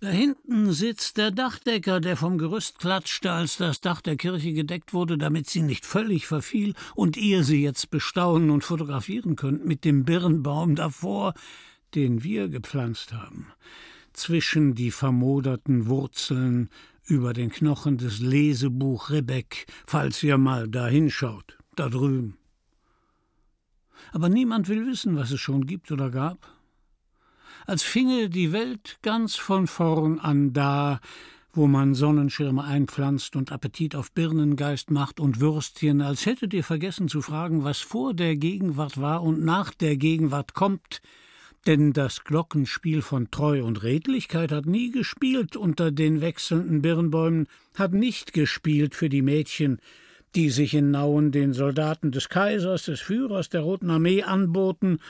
Da hinten sitzt der Dachdecker, der vom Gerüst klatschte, als das Dach der Kirche gedeckt wurde, damit sie nicht völlig verfiel und ihr sie jetzt bestaunen und fotografieren könnt mit dem Birnbaum davor, den wir gepflanzt haben. Zwischen die vermoderten Wurzeln über den Knochen des Lesebuch Rebeck, falls ihr mal da hinschaut, da drüben. Aber niemand will wissen, was es schon gibt oder gab als finge die Welt ganz von vorn an da, wo man Sonnenschirme einpflanzt und Appetit auf Birnengeist macht und Würstchen, als hättet ihr vergessen zu fragen, was vor der Gegenwart war und nach der Gegenwart kommt, denn das Glockenspiel von Treu und Redlichkeit hat nie gespielt unter den wechselnden Birnbäumen, hat nicht gespielt für die Mädchen, die sich in Nauen den Soldaten des Kaisers, des Führers der Roten Armee anboten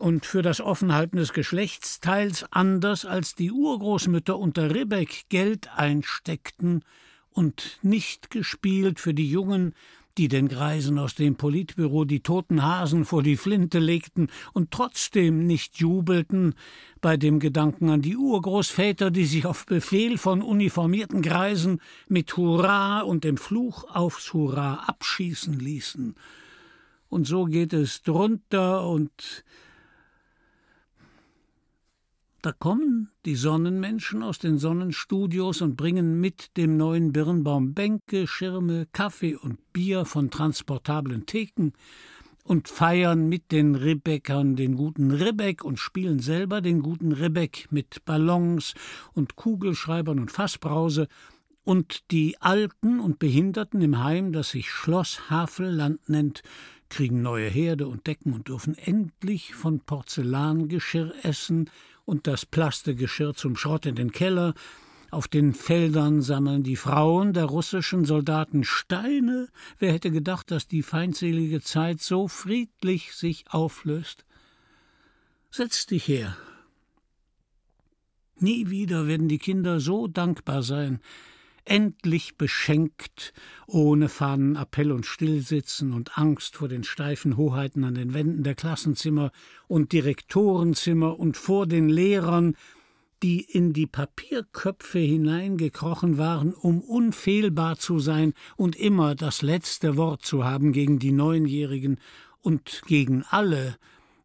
und für das Offenhalten des Geschlechtsteils anders als die Urgroßmütter unter Ribbeck Geld einsteckten und nicht gespielt für die Jungen, die den Greisen aus dem Politbüro die toten Hasen vor die Flinte legten und trotzdem nicht jubelten bei dem Gedanken an die Urgroßväter, die sich auf Befehl von uniformierten Greisen mit Hurra und dem Fluch aufs Hurra abschießen ließen. Und so geht es drunter und da kommen die Sonnenmenschen aus den Sonnenstudios und bringen mit dem neuen Birnbaum Bänke, Schirme, Kaffee und Bier von transportablen Theken und feiern mit den Ribbeckern den guten Ribbeck und spielen selber den guten Ribbeck mit Ballons und Kugelschreibern und Fassbrause. Und die Alten und Behinderten im Heim, das sich Schloss Havelland nennt, kriegen neue Herde und Decken und dürfen endlich von Porzellangeschirr essen, und das Plastegeschirr zum Schrott in den Keller. Auf den Feldern sammeln die Frauen der russischen Soldaten Steine. Wer hätte gedacht, dass die feindselige Zeit so friedlich sich auflöst? Setz dich her. Nie wieder werden die Kinder so dankbar sein, endlich beschenkt, ohne Fahnenappell und Stillsitzen und Angst vor den steifen Hoheiten an den Wänden der Klassenzimmer und Direktorenzimmer und vor den Lehrern, die in die Papierköpfe hineingekrochen waren, um unfehlbar zu sein und immer das letzte Wort zu haben gegen die Neunjährigen und gegen alle,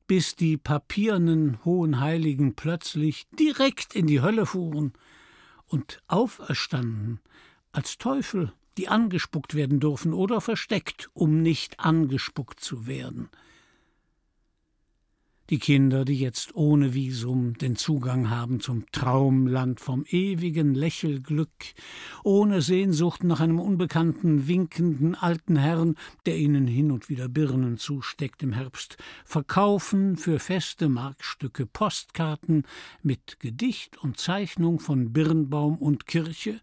bis die papiernen hohen Heiligen plötzlich direkt in die Hölle fuhren und auferstanden als Teufel, die angespuckt werden dürfen oder versteckt, um nicht angespuckt zu werden. Die Kinder, die jetzt ohne Visum den Zugang haben zum Traumland vom ewigen Lächelglück, ohne Sehnsucht nach einem unbekannten, winkenden alten Herrn, der ihnen hin und wieder Birnen zusteckt im Herbst, verkaufen für feste Markstücke Postkarten mit Gedicht und Zeichnung von Birnbaum und Kirche,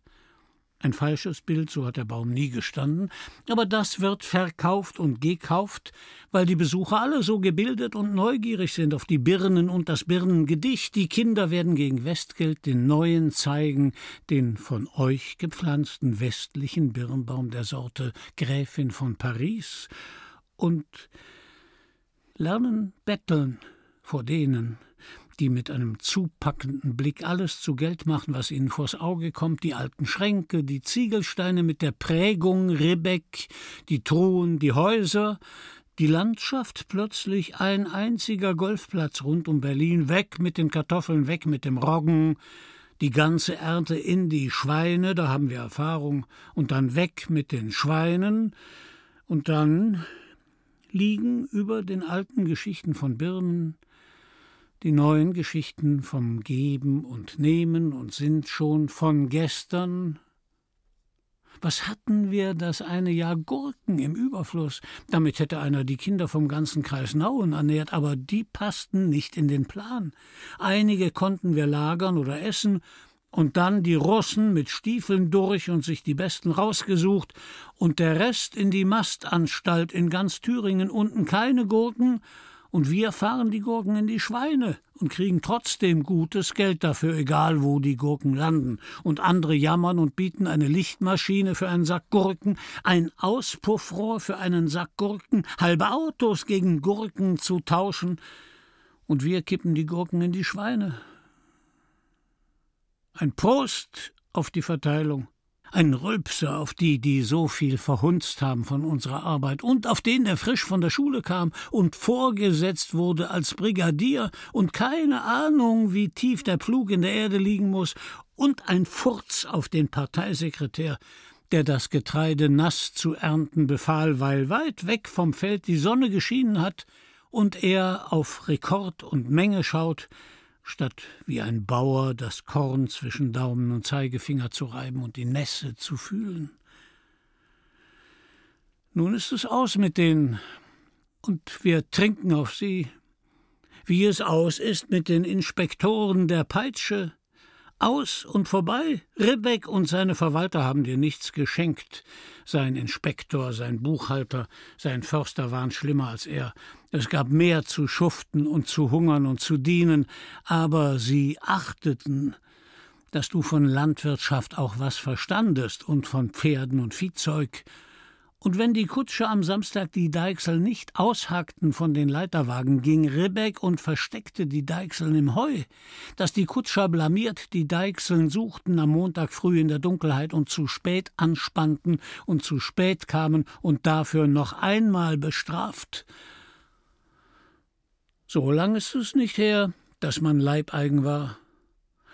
ein falsches Bild, so hat der Baum nie gestanden, aber das wird verkauft und gekauft, weil die Besucher alle so gebildet und neugierig sind auf die Birnen und das Birnengedicht. Die Kinder werden gegen Westgeld den neuen zeigen, den von euch gepflanzten westlichen Birnbaum der Sorte Gräfin von Paris. Und lernen betteln vor denen, die mit einem zupackenden Blick alles zu Geld machen, was ihnen vors Auge kommt, die alten Schränke, die Ziegelsteine mit der Prägung Ribbeck, die Truhen, die Häuser, die Landschaft plötzlich ein einziger Golfplatz rund um Berlin, weg mit den Kartoffeln, weg mit dem Roggen, die ganze Ernte in die Schweine, da haben wir Erfahrung, und dann weg mit den Schweinen, und dann liegen über den alten Geschichten von Birnen die neuen Geschichten vom Geben und Nehmen und sind schon von gestern. Was hatten wir das eine Jahr Gurken im Überfluss? Damit hätte einer die Kinder vom ganzen Kreis Nauen ernährt, aber die passten nicht in den Plan. Einige konnten wir lagern oder essen, und dann die Russen mit Stiefeln durch und sich die besten rausgesucht, und der Rest in die Mastanstalt in ganz Thüringen unten keine Gurken, und wir fahren die Gurken in die Schweine und kriegen trotzdem gutes Geld dafür, egal wo die Gurken landen. Und andere jammern und bieten eine Lichtmaschine für einen Sack Gurken, ein Auspuffrohr für einen Sack Gurken, halbe Autos gegen Gurken zu tauschen. Und wir kippen die Gurken in die Schweine. Ein Prost auf die Verteilung, ein Rülpser auf die, die so viel verhunzt haben von unserer Arbeit und auf den, der frisch von der Schule kam und vorgesetzt wurde als Brigadier und keine Ahnung, wie tief der Pflug in der Erde liegen muss und ein Furz auf den Parteisekretär, der das Getreide nass zu ernten befahl, weil weit weg vom Feld die Sonne geschienen hat und er auf Rekord und Menge schaut, statt wie ein Bauer das Korn zwischen Daumen und Zeigefinger zu reiben und die Nässe zu fühlen. Nun ist es aus mit denen, und wir trinken auf sie, wie es aus ist mit den Inspektoren der Peitsche, aus und vorbei. Ribbeck und seine Verwalter haben dir nichts geschenkt. Sein Inspektor, sein Buchhalter, sein Förster waren schlimmer als er. Es gab mehr zu schuften und zu hungern und zu dienen, aber sie achteten, dass du von Landwirtschaft auch was verstandest und von Pferden und Viehzeug und wenn die Kutsche am Samstag die Deichsel nicht aushackten von den Leiterwagen, ging Ribbeck und versteckte die Deichseln im Heu, dass die Kutscher blamiert die Deichseln suchten am Montag früh in der Dunkelheit und zu spät anspannten und zu spät kamen und dafür noch einmal bestraft. So lang ist es nicht her, dass man Leibeigen war.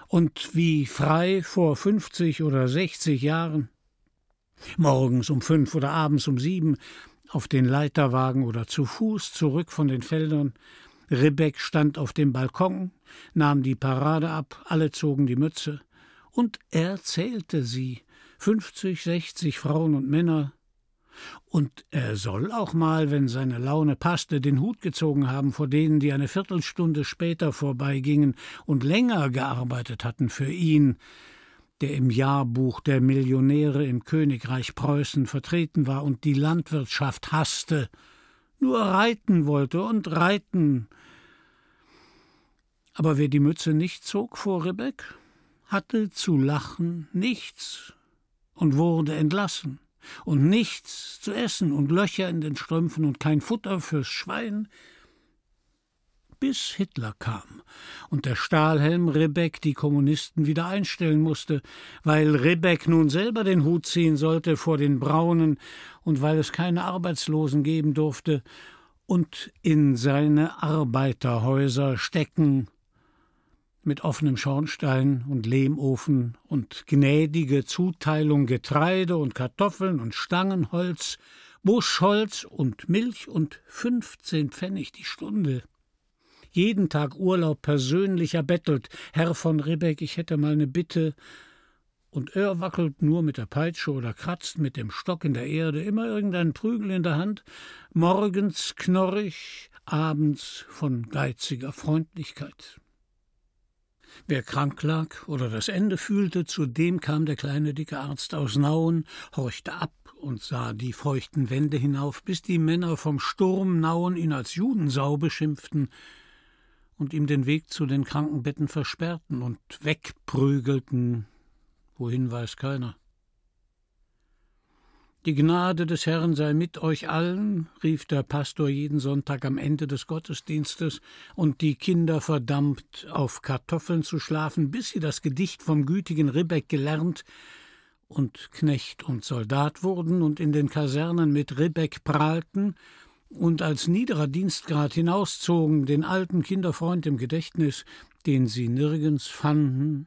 Und wie frei vor fünfzig oder sechzig Jahren morgens um fünf oder abends um sieben, auf den Leiterwagen oder zu Fuß zurück von den Feldern. Rebek stand auf dem Balkon, nahm die Parade ab, alle zogen die Mütze, und er zählte sie, fünfzig, sechzig Frauen und Männer, und er soll auch mal, wenn seine Laune passte, den Hut gezogen haben vor denen, die eine Viertelstunde später vorbeigingen und länger gearbeitet hatten für ihn, der im Jahrbuch der Millionäre im Königreich Preußen vertreten war und die Landwirtschaft hasste, nur reiten wollte und reiten. Aber wer die Mütze nicht zog vor Rebek, hatte zu lachen nichts und wurde entlassen und nichts zu essen und Löcher in den Strümpfen und kein Futter fürs Schwein, bis Hitler kam und der Stahlhelm Rebeck die Kommunisten wieder einstellen musste, weil Rebeck nun selber den Hut ziehen sollte vor den Braunen und weil es keine Arbeitslosen geben durfte und in seine Arbeiterhäuser stecken mit offenem Schornstein und Lehmofen und gnädige Zuteilung Getreide und Kartoffeln und Stangenholz, Buschholz und Milch und fünfzehn Pfennig die Stunde jeden Tag Urlaub persönlich erbettelt. Herr von Ribbeck, ich hätte mal eine Bitte. Und er wackelt nur mit der Peitsche oder kratzt mit dem Stock in der Erde, immer irgendeinen Prügel in der Hand, morgens knorrig, abends von geiziger Freundlichkeit. Wer krank lag oder das Ende fühlte, zu dem kam der kleine dicke Arzt aus Nauen, horchte ab und sah die feuchten Wände hinauf, bis die Männer vom Sturm Nauen ihn als Judensau beschimpften, und ihm den Weg zu den Krankenbetten versperrten und wegprügelten, wohin weiß keiner. Die Gnade des Herrn sei mit euch allen, rief der Pastor jeden Sonntag am Ende des Gottesdienstes, und die Kinder verdammt, auf Kartoffeln zu schlafen, bis sie das Gedicht vom gütigen Ribbeck gelernt und Knecht und Soldat wurden und in den Kasernen mit Ribbeck prahlten und als niederer Dienstgrad hinauszogen, den alten Kinderfreund im Gedächtnis, den sie nirgends fanden,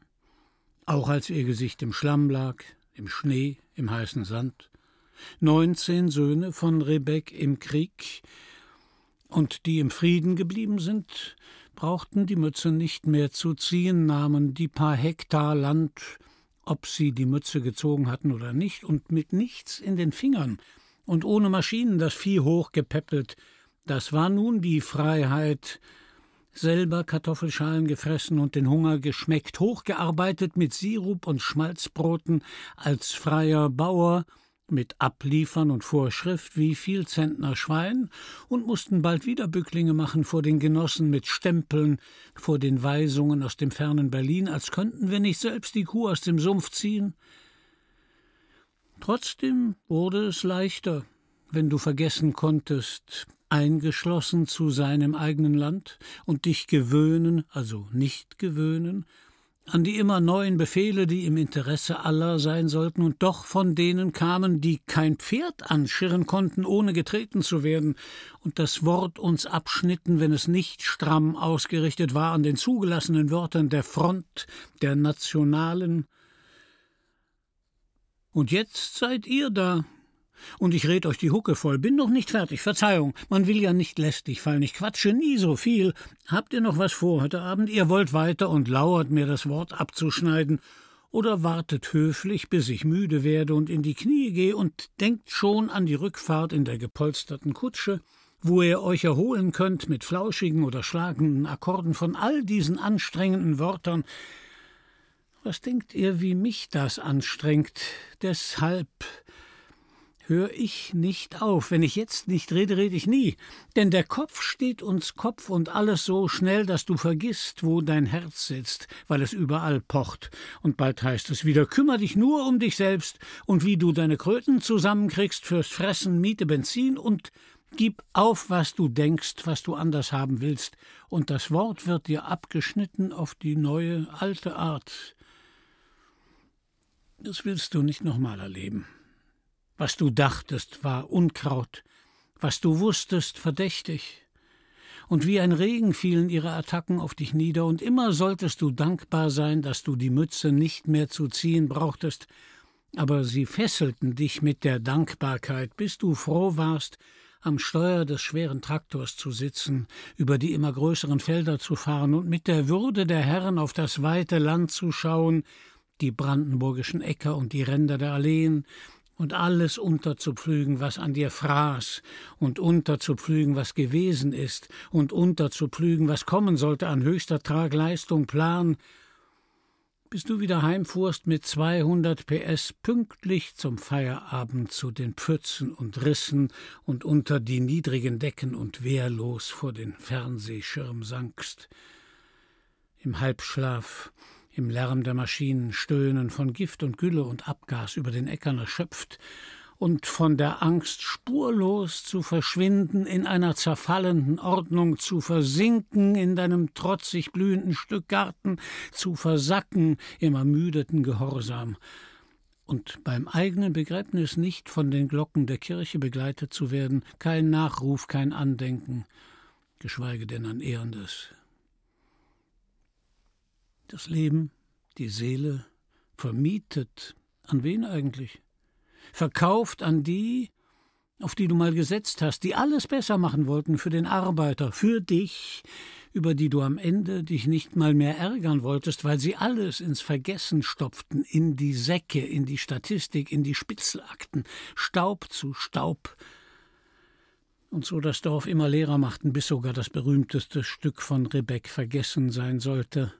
auch als ihr Gesicht im Schlamm lag, im Schnee, im heißen Sand. Neunzehn Söhne von Rebeck im Krieg, und die im Frieden geblieben sind, brauchten die Mütze nicht mehr zu ziehen, nahmen die paar Hektar Land, ob sie die Mütze gezogen hatten oder nicht, und mit nichts in den Fingern, und ohne Maschinen das Vieh hochgepäppelt. Das war nun die Freiheit, selber Kartoffelschalen gefressen und den Hunger geschmeckt, hochgearbeitet mit Sirup und Schmalzbroten, als freier Bauer, mit Abliefern und Vorschrift wie viel Zentner Schwein und mussten bald wieder Bücklinge machen vor den Genossen mit Stempeln, vor den Weisungen aus dem fernen Berlin, als könnten wir nicht selbst die Kuh aus dem Sumpf ziehen. Trotzdem wurde es leichter, wenn du vergessen konntest, eingeschlossen zu sein im eigenen Land und dich gewöhnen, also nicht gewöhnen, an die immer neuen Befehle, die im Interesse aller sein sollten und doch von denen kamen, die kein Pferd anschirren konnten, ohne getreten zu werden, und das Wort uns abschnitten, wenn es nicht stramm ausgerichtet war an den zugelassenen Wörtern der Front, der Nationalen. Und jetzt seid ihr da, und ich red euch die Hucke voll, bin noch nicht fertig, Verzeihung, man will ja nicht lästig fallen, ich quatsche nie so viel. Habt ihr noch was vor heute Abend? Ihr wollt weiter und lauert mir das Wort abzuschneiden, oder wartet höflich, bis ich müde werde und in die Knie gehe und denkt schon an die Rückfahrt in der gepolsterten Kutsche, wo ihr euch erholen könnt mit flauschigen oder schlagenden Akkorden von all diesen anstrengenden Wörtern. Was denkt ihr, wie mich das anstrengt? Deshalb hör ich nicht auf. Wenn ich jetzt nicht rede, rede ich nie. Denn der Kopf steht uns Kopf und alles so schnell, dass du vergisst, wo dein Herz sitzt, weil es überall pocht. Und bald heißt es wieder, kümmer dich nur um dich selbst und wie du deine Kröten zusammenkriegst fürs Fressen, Miete, Benzin und Gib auf, was du denkst, was du anders haben willst, und das Wort wird dir abgeschnitten auf die neue, alte Art. Das willst du nicht nochmal erleben. Was du dachtest, war Unkraut, was du wusstest, verdächtig. Und wie ein Regen fielen ihre Attacken auf dich nieder, und immer solltest du dankbar sein, dass du die Mütze nicht mehr zu ziehen brauchtest, aber sie fesselten dich mit der Dankbarkeit, bis du froh warst, am Steuer des schweren Traktors zu sitzen, über die immer größeren Felder zu fahren und mit der Würde der Herren auf das weite Land zu schauen, die brandenburgischen Äcker und die Ränder der Alleen, und alles unterzupflügen, was an dir fraß, und unterzupflügen, was gewesen ist, und unterzupflügen, was kommen sollte an höchster Tragleistung, Plan, bis du wieder heimfuhrst mit 200 PS pünktlich zum Feierabend zu den Pfützen und Rissen und unter die niedrigen Decken und wehrlos vor den Fernsehschirm sankst. Im Halbschlaf im Lärm der Maschinen stöhnen von Gift und Gülle und Abgas über den Äckern erschöpft und von der Angst spurlos zu verschwinden, in einer zerfallenden Ordnung zu versinken, in deinem trotzig blühenden Stück Garten zu versacken im ermüdeten Gehorsam und beim eigenen Begräbnis nicht von den Glocken der Kirche begleitet zu werden, kein Nachruf, kein Andenken, geschweige denn ein ehrendes. Das Leben, die Seele, vermietet. An wen eigentlich? Verkauft an die, auf die du mal gesetzt hast, die alles besser machen wollten für den Arbeiter, für dich, über die du am Ende dich nicht mal mehr ärgern wolltest, weil sie alles ins Vergessen stopften, in die Säcke, in die Statistik, in die Spitzelakten, Staub zu Staub, und so das Dorf immer leerer machten, bis sogar das berühmteste Stück von Rebeck vergessen sein sollte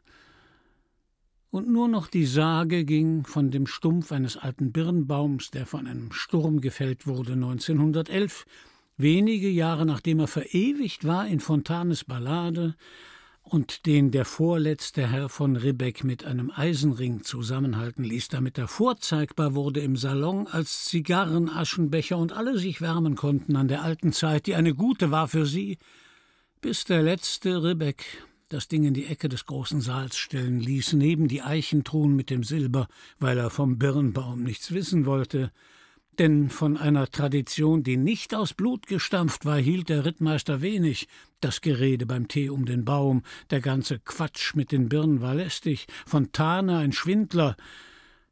und nur noch die Sage ging von dem Stumpf eines alten Birnbaums, der von einem Sturm gefällt wurde 1911, wenige Jahre nachdem er verewigt war in Fontanes Ballade und den der vorletzte Herr von Ribbeck mit einem Eisenring zusammenhalten ließ, damit er vorzeigbar wurde im Salon als Zigarrenaschenbecher und alle sich wärmen konnten an der alten Zeit, die eine gute war für sie, bis der letzte Ribbeck das Ding in die Ecke des großen Saals stellen ließ, neben die Eichentruhen mit dem Silber, weil er vom Birnbaum nichts wissen wollte. Denn von einer Tradition, die nicht aus Blut gestampft war, hielt der Rittmeister wenig. Das Gerede beim Tee um den Baum, der ganze Quatsch mit den Birnen war lästig, Fontane ein Schwindler.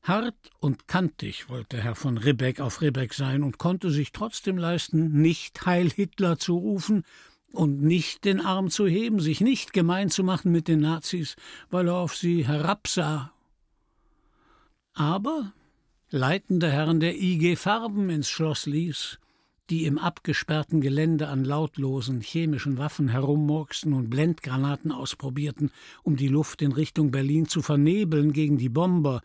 Hart und kantig wollte Herr von Ribbeck auf Ribbeck sein und konnte sich trotzdem leisten, nicht Heil Hitler zu rufen, und nicht den Arm zu heben, sich nicht gemein zu machen mit den Nazis, weil er auf sie herabsah. Aber leitende Herren der IG Farben ins Schloss ließ, die im abgesperrten Gelände an lautlosen chemischen Waffen herummurksten und Blendgranaten ausprobierten, um die Luft in Richtung Berlin zu vernebeln gegen die Bomber,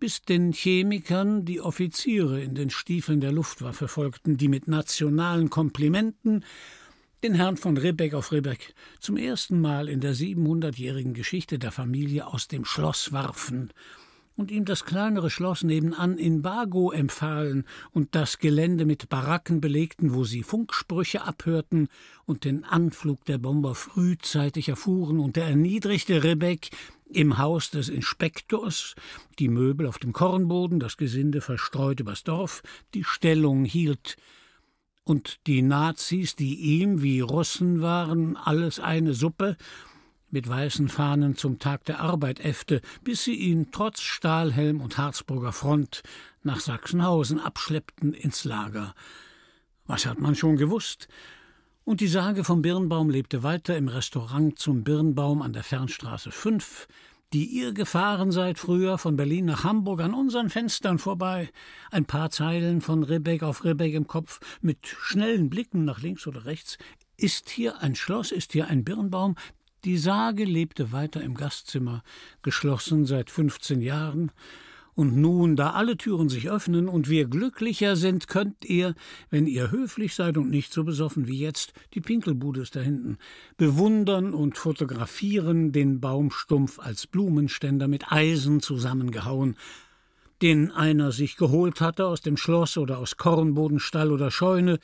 bis den Chemikern die Offiziere in den Stiefeln der Luftwaffe folgten, die mit nationalen Komplimenten den Herrn von Ribbeck auf Ribbeck zum ersten Mal in der siebenhundertjährigen Geschichte der Familie aus dem Schloss warfen und ihm das kleinere Schloss nebenan in Bago empfahlen und das Gelände mit Baracken belegten, wo sie Funksprüche abhörten und den Anflug der Bomber frühzeitig erfuhren, und der erniedrigte Rebeck im Haus des Inspektors, die Möbel auf dem Kornboden, das Gesinde verstreut übers Dorf, die Stellung hielt, und die Nazis, die ihm, wie Russen waren, alles eine Suppe, mit weißen Fahnen zum Tag der Arbeit äffte, bis sie ihn trotz Stahlhelm und Harzburger Front nach Sachsenhausen abschleppten ins Lager. Was hat man schon gewusst? Und die Sage vom Birnbaum lebte weiter im Restaurant zum Birnbaum an der Fernstraße 5, die ihr gefahren seid früher von Berlin nach Hamburg an unseren Fenstern vorbei, ein paar Zeilen von Ribbeck auf Ribbeck im Kopf, mit schnellen Blicken nach links oder rechts. Ist hier ein Schloss, ist hier ein Birnbaum? Die Sage lebte weiter im Gastzimmer, geschlossen seit 15 Jahren, und nun, da alle Türen sich öffnen und wir glücklicher sind, könnt ihr, wenn ihr höflich seid und nicht so besoffen wie jetzt, die Pinkelbude ist da hinten, bewundern und fotografieren den Baumstumpf als Blumenständer mit Eisen zusammengehauen, den einer sich geholt hatte aus dem Schloss oder aus Kornbodenstall oder Scheune,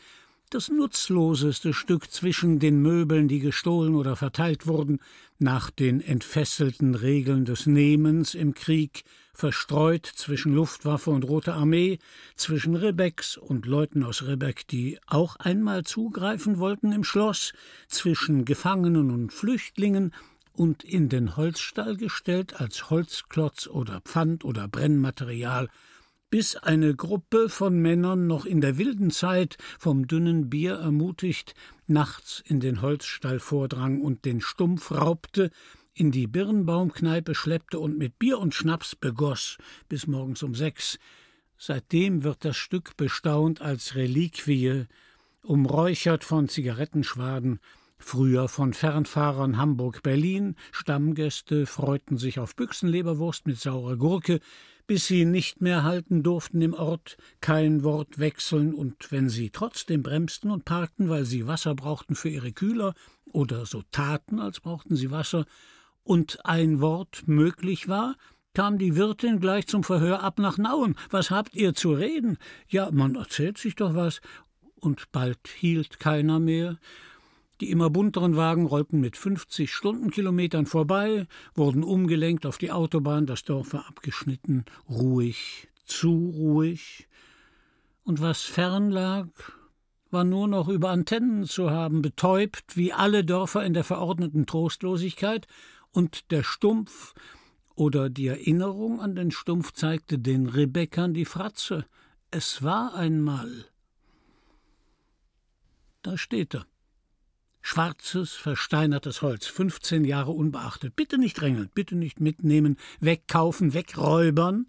das nutzloseste Stück zwischen den Möbeln, die gestohlen oder verteilt wurden, nach den entfesselten Regeln des Nehmens im Krieg, verstreut zwischen Luftwaffe und Rote Armee, zwischen Rebecks und Leuten aus Rebeck, die auch einmal zugreifen wollten im Schloss, zwischen Gefangenen und Flüchtlingen, und in den Holzstall gestellt als Holzklotz oder Pfand oder Brennmaterial bis eine Gruppe von Männern noch in der wilden Zeit vom dünnen Bier ermutigt, nachts in den Holzstall vordrang und den Stumpf raubte, in die Birnbaumkneipe schleppte und mit Bier und Schnaps begoss bis morgens um sechs. Seitdem wird das Stück bestaunt als Reliquie, umräuchert von Zigarettenschwaden, früher von Fernfahrern Hamburg-Berlin, Stammgäste freuten sich auf Büchsenleberwurst mit saurer Gurke, bis sie nicht mehr halten durften im Ort, kein Wort wechseln, und wenn sie trotzdem bremsten und parkten, weil sie Wasser brauchten für ihre Kühler oder so taten, als brauchten sie Wasser, und ein Wort möglich war, kam die Wirtin gleich zum Verhör ab nach Nauen. Was habt ihr zu reden? Ja, man erzählt sich doch was. Und bald hielt keiner mehr. Die immer bunteren Wagen rollten mit 50 Stundenkilometern vorbei, wurden umgelenkt auf die Autobahn, das Dorf war abgeschnitten, ruhig, zu ruhig. Und was fern lag, war nur noch über Antennen zu haben, betäubt wie alle Dörfer in der verordneten Trostlosigkeit, und der Stumpf oder die Erinnerung an den Stumpf zeigte den Rebeckern die Fratze. Es war einmal. Da steht er Schwarzes, versteinertes Holz, 15 Jahre unbeachtet. Bitte nicht drängeln, bitte nicht mitnehmen, wegkaufen, wegräubern.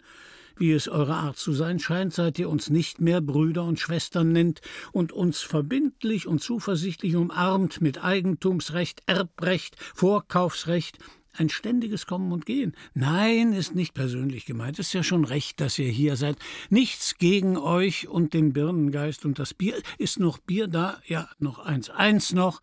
Wie es eure Art zu sein scheint, seid ihr uns nicht mehr Brüder und Schwestern nennt und uns verbindlich und zuversichtlich umarmt mit Eigentumsrecht, Erbrecht, Vorkaufsrecht, ein ständiges Kommen und Gehen. Nein, ist nicht persönlich gemeint. Ist ja schon recht, dass ihr hier seid. Nichts gegen euch und den Birnengeist und das Bier. Ist noch Bier da? Ja, noch eins. Eins noch.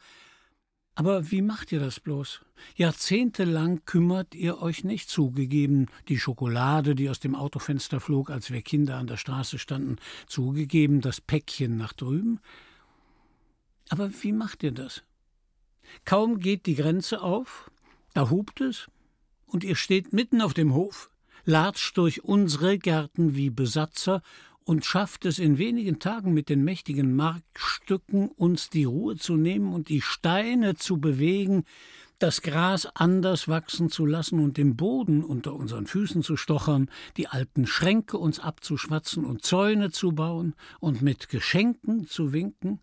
Aber wie macht ihr das bloß? Jahrzehntelang kümmert ihr euch nicht zugegeben, die Schokolade, die aus dem Autofenster flog, als wir Kinder an der Straße standen, zugegeben, das Päckchen nach drüben. Aber wie macht ihr das? Kaum geht die Grenze auf, da hupt es, und ihr steht mitten auf dem Hof, latscht durch unsere Gärten wie Besatzer und schafft es in wenigen Tagen mit den mächtigen Markstücken, uns die Ruhe zu nehmen und die Steine zu bewegen, das Gras anders wachsen zu lassen und den Boden unter unseren Füßen zu stochern, die alten Schränke uns abzuschwatzen und Zäune zu bauen und mit Geschenken zu winken.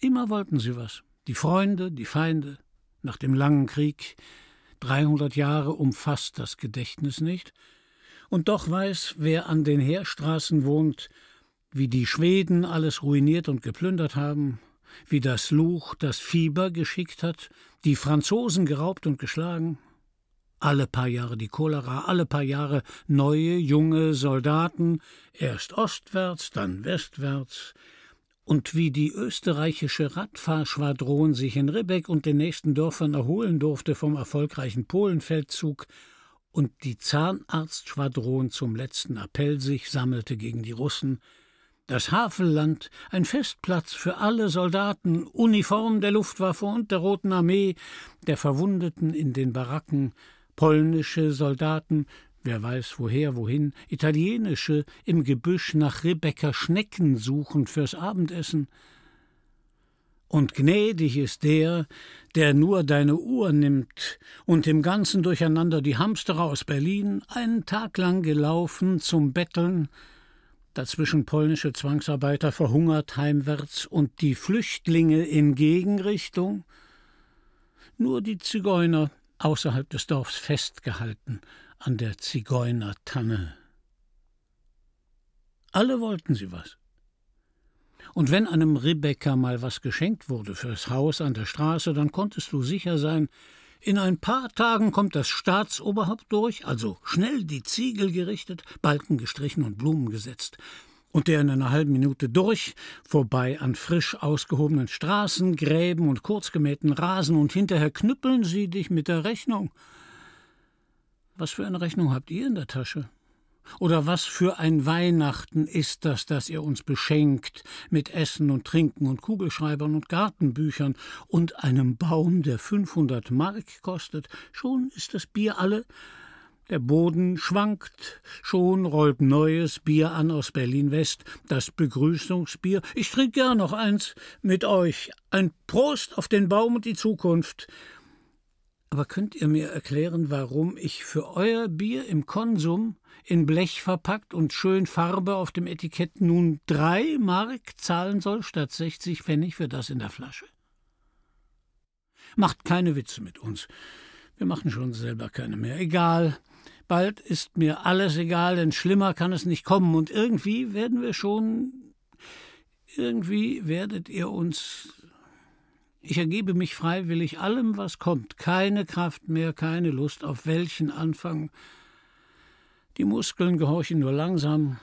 Immer wollten sie was, die Freunde, die Feinde, nach dem langen Krieg, dreihundert Jahre umfasst das Gedächtnis nicht, und doch weiß, wer an den Heerstraßen wohnt, wie die Schweden alles ruiniert und geplündert haben, wie das Luch das Fieber geschickt hat, die Franzosen geraubt und geschlagen, alle paar Jahre die Cholera, alle paar Jahre neue, junge Soldaten, erst ostwärts, dann westwärts, und wie die österreichische Radfahrschwadron sich in Ribbeck und den nächsten Dörfern erholen durfte vom erfolgreichen Polenfeldzug und die Zahnarztschwadron zum letzten Appell sich sammelte gegen die Russen, das Havelland, ein Festplatz für alle Soldaten, Uniform der Luftwaffe und der Roten Armee, der Verwundeten in den Baracken, polnische Soldaten, wer weiß woher, wohin, italienische im Gebüsch nach Rebecca Schnecken suchend fürs Abendessen. Und gnädig ist der, der nur deine Uhr nimmt und im ganzen Durcheinander die Hamsterer aus Berlin einen Tag lang gelaufen zum Betteln, dazwischen polnische Zwangsarbeiter verhungert heimwärts und die Flüchtlinge in Gegenrichtung, nur die Zigeuner außerhalb des Dorfs festgehalten an der Zigeunertanne. Alle wollten sie was. Und wenn einem Rebecca mal was geschenkt wurde fürs Haus an der Straße, dann konntest du sicher sein, in ein paar Tagen kommt das Staatsoberhaupt durch, also schnell die Ziegel gerichtet, Balken gestrichen und Blumen gesetzt. Und der in einer halben Minute durch, vorbei an frisch ausgehobenen Straßen, Gräben und kurzgemähten Rasen, und hinterher knüppeln sie dich mit der Rechnung. Was für eine Rechnung habt ihr in der Tasche? Oder was für ein Weihnachten ist das, das ihr uns beschenkt mit Essen und Trinken und Kugelschreibern und Gartenbüchern und einem Baum, der 500 Mark kostet? Schon ist das Bier alle. Der Boden schwankt, schon rollt neues Bier an aus Berlin West, das Begrüßungsbier. Ich trinke gern noch eins mit euch. Ein Prost auf den Baum und die Zukunft. Aber könnt ihr mir erklären, warum ich für euer Bier im Konsum in Blech verpackt und schön Farbe auf dem Etikett nun drei Mark zahlen soll statt 60 Pfennig für das in der Flasche? Macht keine Witze mit uns. Wir machen schon selber keine mehr. Egal. Bald ist mir alles egal, denn schlimmer kann es nicht kommen. Und irgendwie werden wir schon. Irgendwie werdet ihr uns ich ergebe mich freiwillig allem, was kommt, keine Kraft mehr, keine Lust auf welchen Anfang. Die Muskeln gehorchen nur langsam.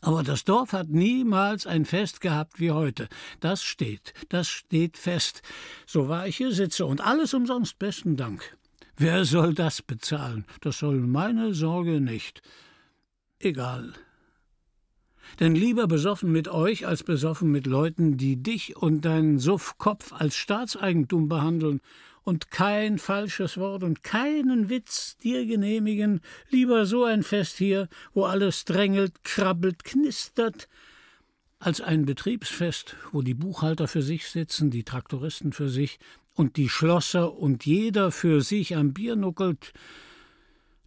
Aber das Dorf hat niemals ein Fest gehabt wie heute. Das steht, das steht fest. So wahr ich hier sitze und alles umsonst, besten Dank. Wer soll das bezahlen? Das soll meine Sorge nicht. Egal. Denn lieber besoffen mit euch als besoffen mit Leuten, die dich und deinen Suffkopf als Staatseigentum behandeln und kein falsches Wort und keinen Witz dir genehmigen, lieber so ein Fest hier, wo alles drängelt, krabbelt, knistert, als ein Betriebsfest, wo die Buchhalter für sich sitzen, die Traktoristen für sich und die Schlosser und jeder für sich am Bier nuckelt,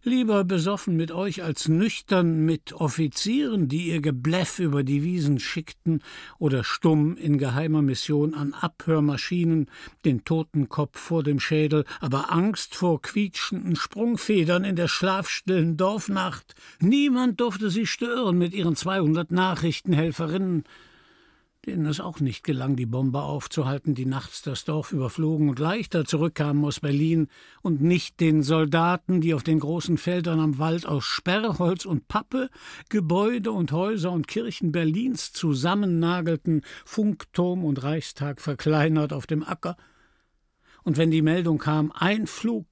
Lieber besoffen mit euch als nüchtern mit Offizieren, die ihr Gebläff über die Wiesen schickten, oder stumm in geheimer Mission an Abhörmaschinen, den Totenkopf vor dem Schädel, aber Angst vor quietschenden Sprungfedern in der schlafstillen Dorfnacht. Niemand durfte sie stören mit ihren zweihundert Nachrichtenhelferinnen denen es auch nicht gelang, die Bomber aufzuhalten, die nachts das Dorf überflogen und leichter zurückkamen aus Berlin, und nicht den Soldaten, die auf den großen Feldern am Wald aus Sperrholz und Pappe Gebäude und Häuser und Kirchen Berlins zusammennagelten, Funkturm und Reichstag verkleinert auf dem Acker. Und wenn die Meldung kam, ein Flug,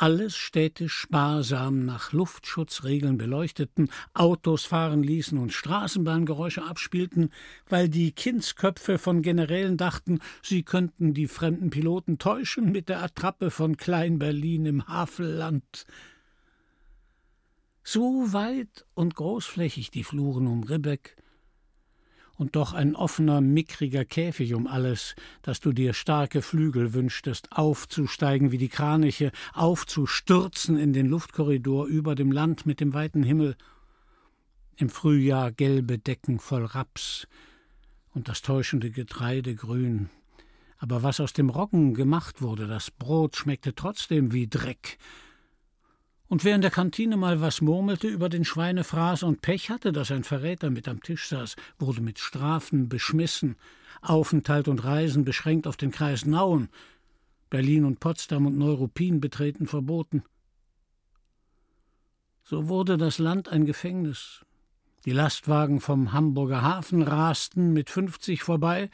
alles städtisch sparsam nach Luftschutzregeln beleuchteten, Autos fahren ließen und Straßenbahngeräusche abspielten, weil die Kindsköpfe von Generälen dachten, sie könnten die fremden Piloten täuschen mit der Attrappe von Klein-Berlin im Havelland. So weit und großflächig die Fluren um Ribbeck, und doch ein offener, mickriger Käfig um alles, dass du dir starke Flügel wünschtest, aufzusteigen wie die Kraniche, aufzustürzen in den Luftkorridor über dem Land mit dem weiten Himmel. Im Frühjahr gelbe Decken voll Raps und das täuschende Getreide grün. Aber was aus dem Roggen gemacht wurde, das Brot schmeckte trotzdem wie Dreck, und wer in der Kantine mal was murmelte über den Schweinefraß und Pech hatte, dass ein Verräter mit am Tisch saß, wurde mit Strafen beschmissen, Aufenthalt und Reisen beschränkt auf den Kreis Nauen, Berlin und Potsdam und Neuruppin betreten verboten. So wurde das Land ein Gefängnis. Die Lastwagen vom Hamburger Hafen rasten mit fünfzig vorbei,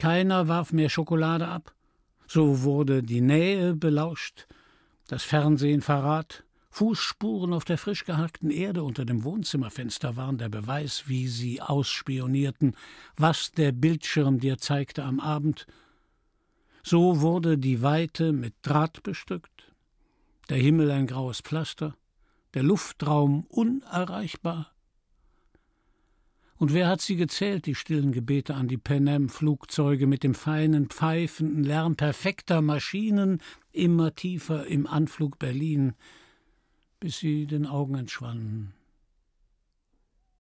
keiner warf mehr Schokolade ab. So wurde die Nähe belauscht, das Fernsehen verrat, Fußspuren auf der frisch gehackten Erde unter dem Wohnzimmerfenster waren der Beweis, wie sie ausspionierten, was der Bildschirm dir zeigte am Abend. So wurde die Weite mit Draht bestückt, der Himmel ein graues Pflaster, der Luftraum unerreichbar. Und wer hat sie gezählt, die stillen Gebete an die Penem-Flugzeuge mit dem feinen, pfeifenden Lärm perfekter Maschinen, immer tiefer im Anflug Berlin, bis sie den Augen entschwanden.